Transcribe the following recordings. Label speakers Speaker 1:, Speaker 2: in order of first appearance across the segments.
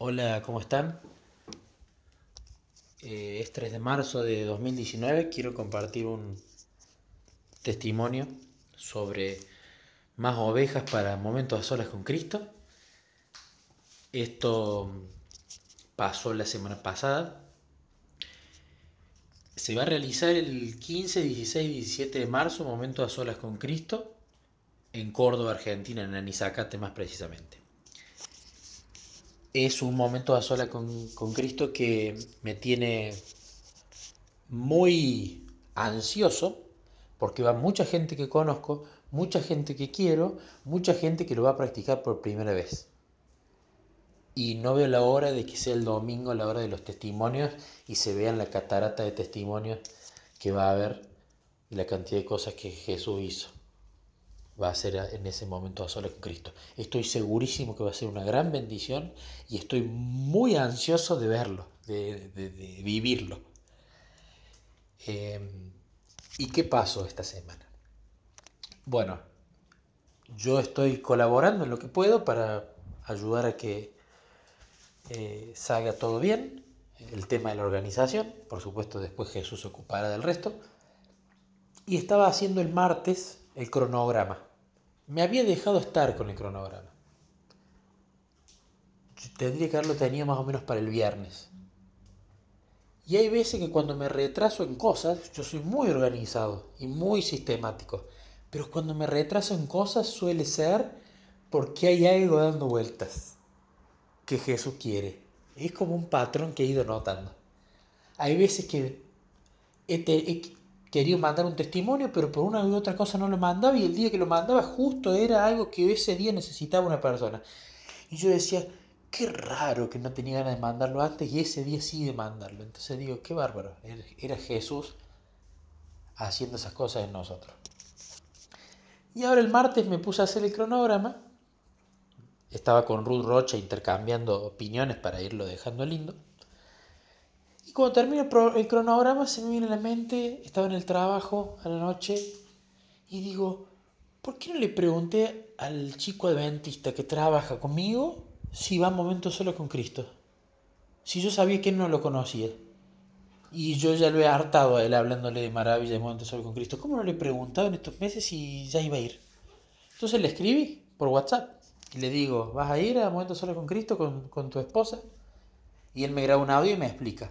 Speaker 1: Hola, ¿cómo están? Eh, es 3 de marzo de 2019. Quiero compartir un testimonio sobre más ovejas para momentos a solas con Cristo. Esto pasó la semana pasada. Se va a realizar el 15, 16 y 17 de marzo, momentos a solas con Cristo, en Córdoba, Argentina, en Anizacate más precisamente es un momento a sola con, con Cristo que me tiene muy ansioso porque va mucha gente que conozco, mucha gente que quiero, mucha gente que lo va a practicar por primera vez. Y no veo la hora de que sea el domingo, la hora de los testimonios, y se vean la catarata de testimonios que va a haber y la cantidad de cosas que Jesús hizo va a ser en ese momento a solas con Cristo. Estoy segurísimo que va a ser una gran bendición y estoy muy ansioso de verlo, de, vivirlo. Em, ¿Y qué pasó esta semana? Bueno, yo estoy colaborando en lo que puedo para ayudar a que eh, salga todo bien. El tema de la organización, por supuesto después Jesús se ocupará del resto. Y estaba haciendo el martes el cronograma me había dejado estar con el cronograma. Tendría que haberlo tenido más o menos para el viernes. Y hay veces que cuando me retraso en cosas, yo soy muy organizado y muy sistemático, pero cuando me retraso en cosas suele ser porque hay algo dando vueltas que Jesús quiere. Es como un patrón que he ido notando. Hay veces que quería mandar un testimonio, pero por una u otra cosa no lo mandaba y el día que lo mandaba justo era algo que ese día necesitaba una persona. Y yo decía, qué raro que no tenía ganas de mandarlo antes y ese día sí de mandarlo. Entonces digo, qué bárbaro, era Jesús haciendo esas cosas en nosotros. Y ahora el martes me puse a hacer el cronograma. Estaba con Ruth Rocha intercambiando opiniones para irlo dejando lindo. Y cuando termino el cronograma se me viene a la mente, estaba en el trabajo a la noche y digo, ¿por qué no le pregunté al chico adventista que trabaja conmigo si va a momento solo con Cristo? Si yo sabía que él no lo conocía. Y yo ya lo he hartado a él hablándole de maravilla de momento solo con Cristo. ¿Cómo no le he preguntado en estos meses si ya iba a ir? Entonces le escribí por WhatsApp y le digo, ¿vas a ir a momento solo con Cristo con, con tu esposa? Y él me graba un audio y me explica.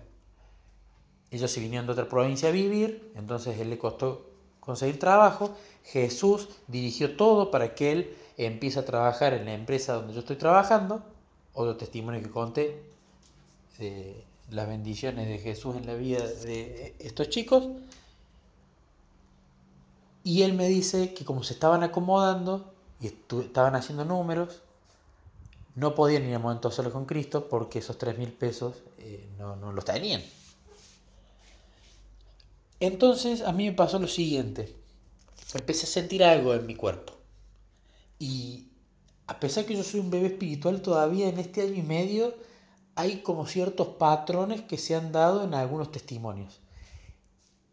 Speaker 1: Ellos se vinieron de otra provincia a vivir, entonces él le costó conseguir trabajo. Jesús dirigió todo para que él empiece a trabajar en la empresa donde yo estoy trabajando. Otro testimonio que conté de las bendiciones de Jesús en la vida de estos chicos. Y él me dice que como se estaban acomodando y estaban haciendo números, no podían ir a momento solo con Cristo porque esos tres mil pesos eh, no, no los tenían. Entonces a mí me pasó lo siguiente. Empecé a sentir algo en mi cuerpo. Y a pesar que yo soy un bebé espiritual, todavía en este año y medio hay como ciertos patrones que se han dado en algunos testimonios.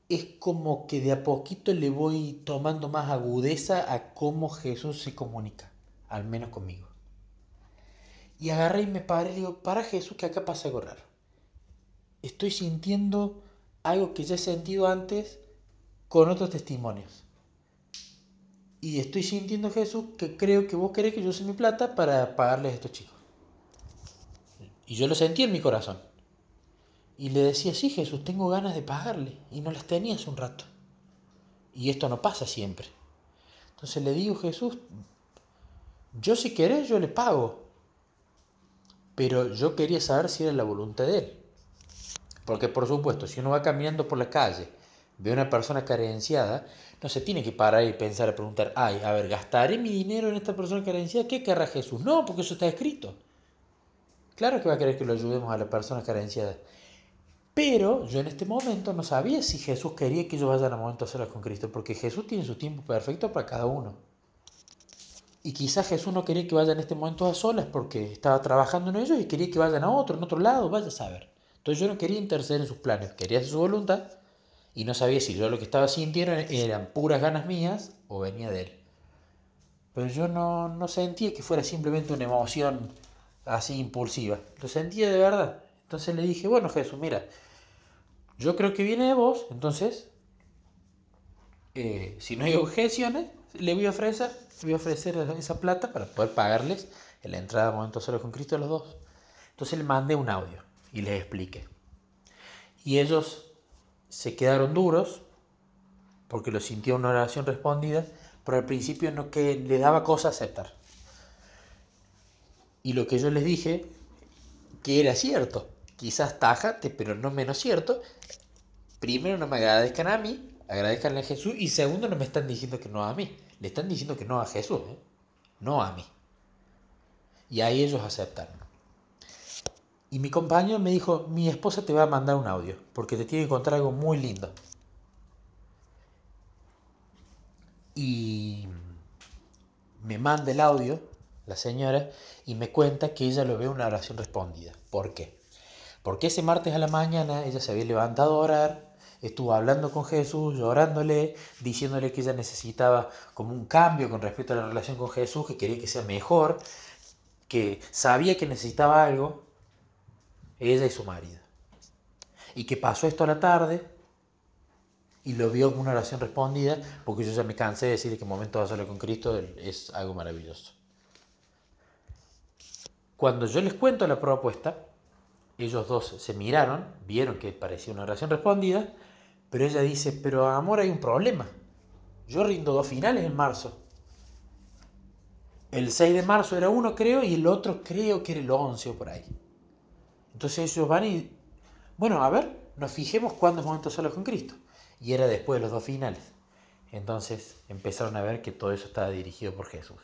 Speaker 1: Es como que de a poquito le voy tomando más agudeza a cómo Jesús se comunica, al menos conmigo. Y agarré y me paré y digo, para Jesús que acá pasa algo raro. Estoy sintiendo algo que ya he sentido antes con otros testimonios. Y estoy sintiendo, Jesús, que creo que vos querés que yo use mi plata para pagarles a estos chicos. Y yo lo sentí en mi corazón. Y le decía, sí, Jesús, tengo ganas de pagarle. Y no las tenía hace un rato. Y esto no pasa siempre. Entonces le digo, Jesús, yo si querés, yo le pago. Pero yo quería saber si era la voluntad de él. Porque por supuesto, si uno va caminando por la calle, ve a una persona carenciada, no se tiene que parar y pensar a preguntar, ay, a ver, ¿gastaré mi dinero en esta persona carenciada? ¿Qué querrá Jesús? No, porque eso está escrito. Claro que va a querer que lo ayudemos a la persona carenciada. Pero yo en este momento no sabía si Jesús quería que yo vaya a momento a solas con Cristo, porque Jesús tiene su tiempo perfecto para cada uno. Y quizás Jesús no quería que vaya en este momento a solas porque estaba trabajando en ellos y quería que vayan a otro, en otro lado, vaya a saber. Entonces yo no quería interceder en sus planes, quería hacer su voluntad y no sabía si yo lo que estaba sintiendo eran puras ganas mías o venía de él. Pero yo no, no sentía que fuera simplemente una emoción así impulsiva, lo sentía de verdad. Entonces le dije, bueno Jesús, mira, yo creo que viene de vos, entonces, eh, si no hay objeciones, le voy a ofrecer, voy a ofrecer esa plata para poder pagarles la entrada a Momentos Solos con Cristo a los dos. Entonces le mandé un audio y les expliqué. Y ellos se quedaron duros porque lo sintió una oración respondida, pero al principio no que les daba cosa aceptar. Y lo que yo les dije, que era cierto, quizás tajate, pero no menos cierto, primero no me agradezcan a mí, agradezcanle a Jesús, y segundo no me están diciendo que no a mí, le están diciendo que no a Jesús, ¿eh? no a mí. Y ahí ellos aceptaron. Y mi compañero me dijo, mi esposa te va a mandar un audio, porque te tiene que contar algo muy lindo. Y me manda el audio, la señora, y me cuenta que ella lo ve una oración respondida. ¿Por qué? Porque ese martes a la mañana ella se había levantado a orar, estuvo hablando con Jesús, llorándole, diciéndole que ella necesitaba como un cambio con respecto a la relación con Jesús, que quería que sea mejor, que sabía que necesitaba algo, ella y su marido. Y que pasó esto a la tarde y lo vio como una oración respondida, porque yo ya me cansé de decir que el momento de hacerlo con Cristo es algo maravilloso. Cuando yo les cuento la propuesta, ellos dos se miraron, vieron que parecía una oración respondida, pero ella dice, pero amor hay un problema. Yo rindo dos finales en marzo. El 6 de marzo era uno, creo, y el otro creo que era el 11 o por ahí. Entonces ellos van y, bueno, a ver, nos fijemos cuándo es momento solo con Cristo. Y era después de los dos finales. Entonces empezaron a ver que todo eso estaba dirigido por Jesús.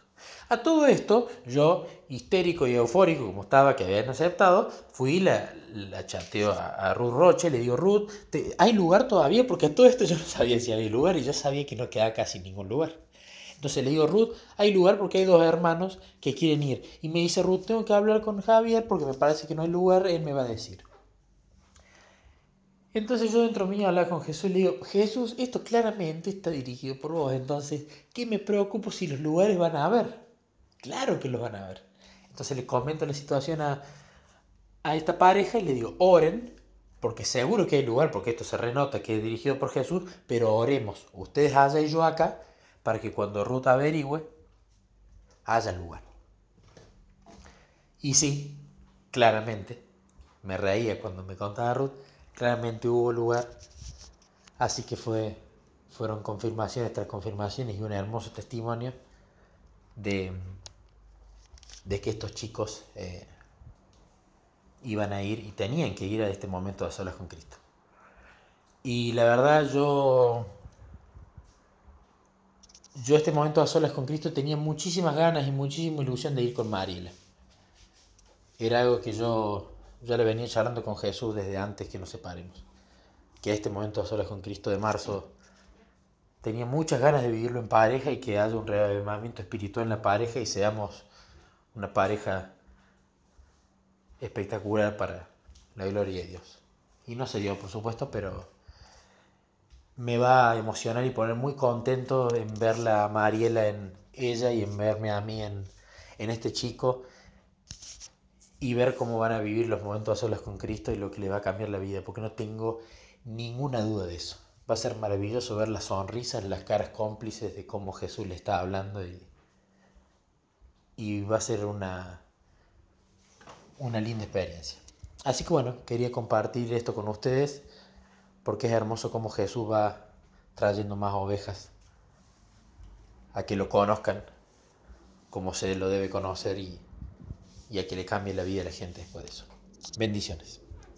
Speaker 1: A todo esto, yo, histérico y eufórico como estaba, que habían aceptado, fui la, la chateo a, Ruth Roche, le digo, Ruth, ¿hay lugar todavía? Porque a todo esto yo no sabía si había lugar y yo sabía que no quedaba casi ningún lugar. Entonces le digo, Ruth, hay lugar porque hay dos hermanos que quieren ir. Y me dice, Ruth, tengo que hablar con Javier porque me parece que no hay lugar, él me va a decir. Entonces yo dentro mío hablaba con Jesús y le digo, Jesús, esto claramente está dirigido por vos, entonces, ¿qué me preocupo si los lugares van a haber? Claro que los van a haber. Entonces le comento la situación a, a esta pareja y le digo, oren, porque seguro que hay lugar, porque esto se renota que es dirigido por Jesús, pero oremos, ustedes allá y yo acá, para que cuando Ruth averigüe, haya lugar. Y sí, claramente, me reía cuando me contaba Ruth, claramente hubo lugar, así que fue, fueron confirmaciones tras confirmaciones y un hermoso testimonio de, de que estos chicos eh, iban a ir y tenían que ir a este momento de solas con Cristo. Y la verdad yo yo este momento a solas con Cristo tenía muchísimas ganas y muchísima ilusión de ir con Mariela. Era algo que yo ya le venía charlando con Jesús desde antes que nos separemos. Que este momento a solas con Cristo de marzo tenía muchas ganas de vivirlo en pareja y que haya un reavivamiento espiritual en la pareja y seamos una pareja espectacular para la gloria de Dios. Y no se dio, por supuesto, pero me va a emocionar y poner muy contento en verla a Mariela en ella y en verme a mí en, en este chico y ver cómo van a vivir los momentos a solas con Cristo y lo que le va a cambiar la vida, porque no tengo ninguna duda de eso. Va a ser maravilloso ver las sonrisas, las caras cómplices de cómo Jesús le está hablando y, y va a ser una, una linda experiencia. Así que bueno, quería compartir esto con ustedes porque es hermoso cómo Jesús va trayendo más ovejas a que lo conozcan como se lo debe conocer y, y a que le cambie la vida a la gente después de eso. Bendiciones.